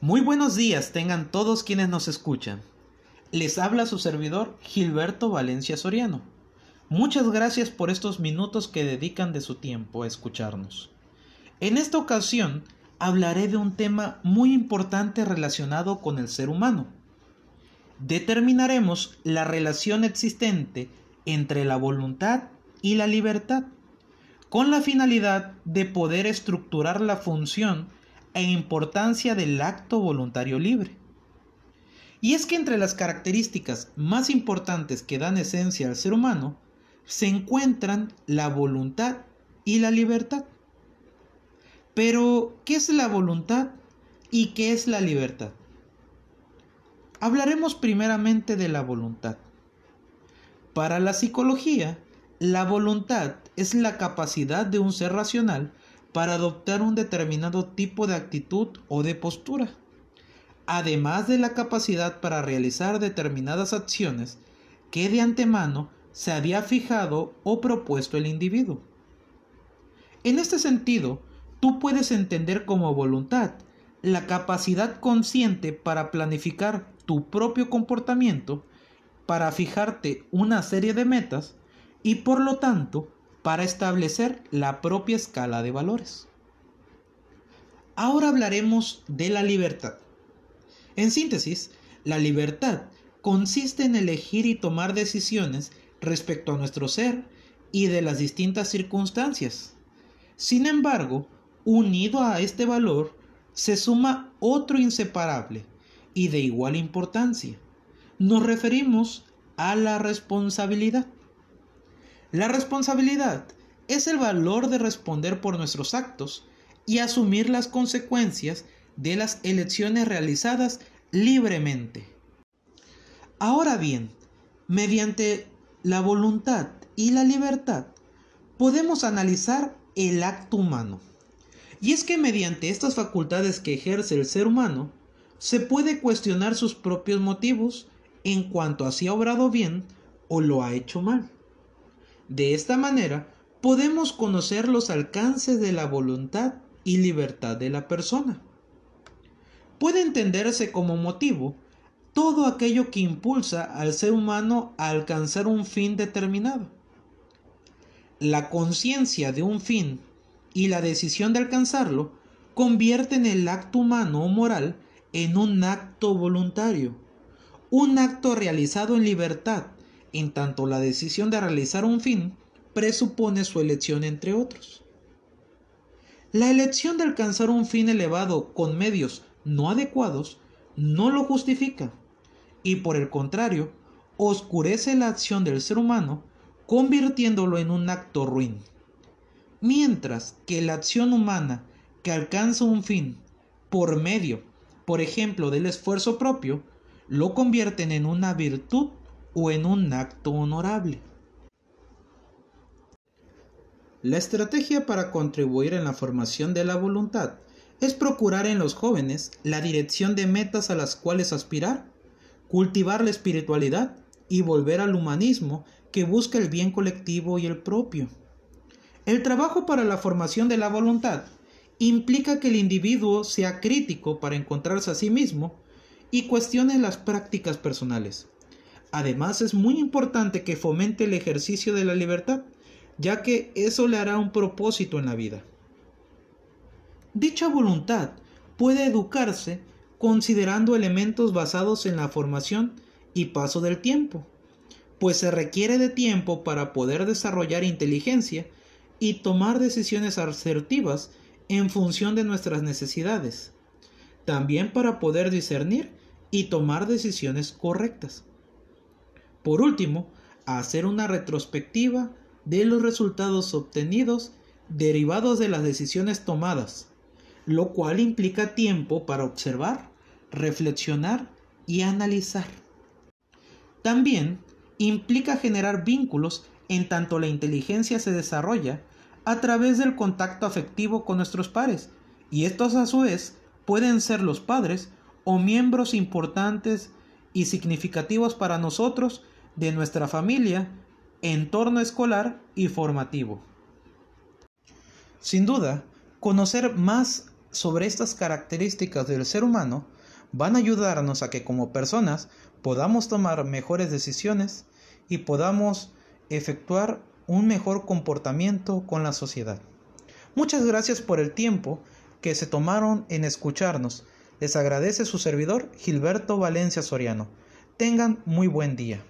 buenos días tengan todos quienes nos escuchan. Les habla su servidor Gilberto Valencia Soriano. Muchas gracias por estos minutos que dedican de su tiempo a escucharnos. En esta ocasión hablaré de un tema muy importante relacionado con el ser humano. Determinaremos la relación existente entre la voluntad y la libertad, con la finalidad de poder estructurar la función e importancia del acto voluntario libre. Y es que entre las características más importantes que dan esencia al ser humano se encuentran la voluntad y la libertad. Pero, ¿qué es la voluntad y qué es la libertad? Hablaremos primeramente de la voluntad. Para la psicología, la voluntad es la capacidad de un ser racional para adoptar un determinado tipo de actitud o de postura, además de la capacidad para realizar determinadas acciones que de antemano se había fijado o propuesto el individuo. En este sentido, tú puedes entender como voluntad la capacidad consciente para planificar tu propio comportamiento, para fijarte una serie de metas y por lo tanto para establecer la propia escala de valores. Ahora hablaremos de la libertad. En síntesis, la libertad consiste en elegir y tomar decisiones respecto a nuestro ser y de las distintas circunstancias. Sin embargo, unido a este valor, se suma otro inseparable y de igual importancia. Nos referimos a la responsabilidad. La responsabilidad es el valor de responder por nuestros actos y asumir las consecuencias de las elecciones realizadas libremente. Ahora bien, mediante la voluntad y la libertad podemos analizar el acto humano. Y es que mediante estas facultades que ejerce el ser humano, se puede cuestionar sus propios motivos en cuanto a si ha obrado bien o lo ha hecho mal. De esta manera, podemos conocer los alcances de la voluntad y libertad de la persona. Puede entenderse como motivo todo aquello que impulsa al ser humano a alcanzar un fin determinado. La conciencia de un fin y la decisión de alcanzarlo convierten el acto humano o moral en un acto voluntario, un acto realizado en libertad en tanto la decisión de realizar un fin presupone su elección entre otros. La elección de alcanzar un fin elevado con medios no adecuados no lo justifica y por el contrario oscurece la acción del ser humano convirtiéndolo en un acto ruin. Mientras que la acción humana que alcanza un fin por medio, por ejemplo, del esfuerzo propio, lo convierten en una virtud o en un acto honorable. La estrategia para contribuir en la formación de la voluntad es procurar en los jóvenes la dirección de metas a las cuales aspirar, cultivar la espiritualidad y volver al humanismo que busca el bien colectivo y el propio. El trabajo para la formación de la voluntad implica que el individuo sea crítico para encontrarse a sí mismo y cuestione las prácticas personales. Además es muy importante que fomente el ejercicio de la libertad, ya que eso le hará un propósito en la vida. Dicha voluntad puede educarse considerando elementos basados en la formación y paso del tiempo, pues se requiere de tiempo para poder desarrollar inteligencia y tomar decisiones asertivas en función de nuestras necesidades, también para poder discernir y tomar decisiones correctas. Por último, hacer una retrospectiva de los resultados obtenidos derivados de las decisiones tomadas, lo cual implica tiempo para observar, reflexionar y analizar. También implica generar vínculos en tanto la inteligencia se desarrolla a través del contacto afectivo con nuestros pares, y estos a su vez pueden ser los padres o miembros importantes y significativos para nosotros de nuestra familia, entorno escolar y formativo. Sin duda, conocer más sobre estas características del ser humano van a ayudarnos a que como personas podamos tomar mejores decisiones y podamos efectuar un mejor comportamiento con la sociedad. Muchas gracias por el tiempo que se tomaron en escucharnos. Les agradece su servidor Gilberto Valencia Soriano. Tengan muy buen día.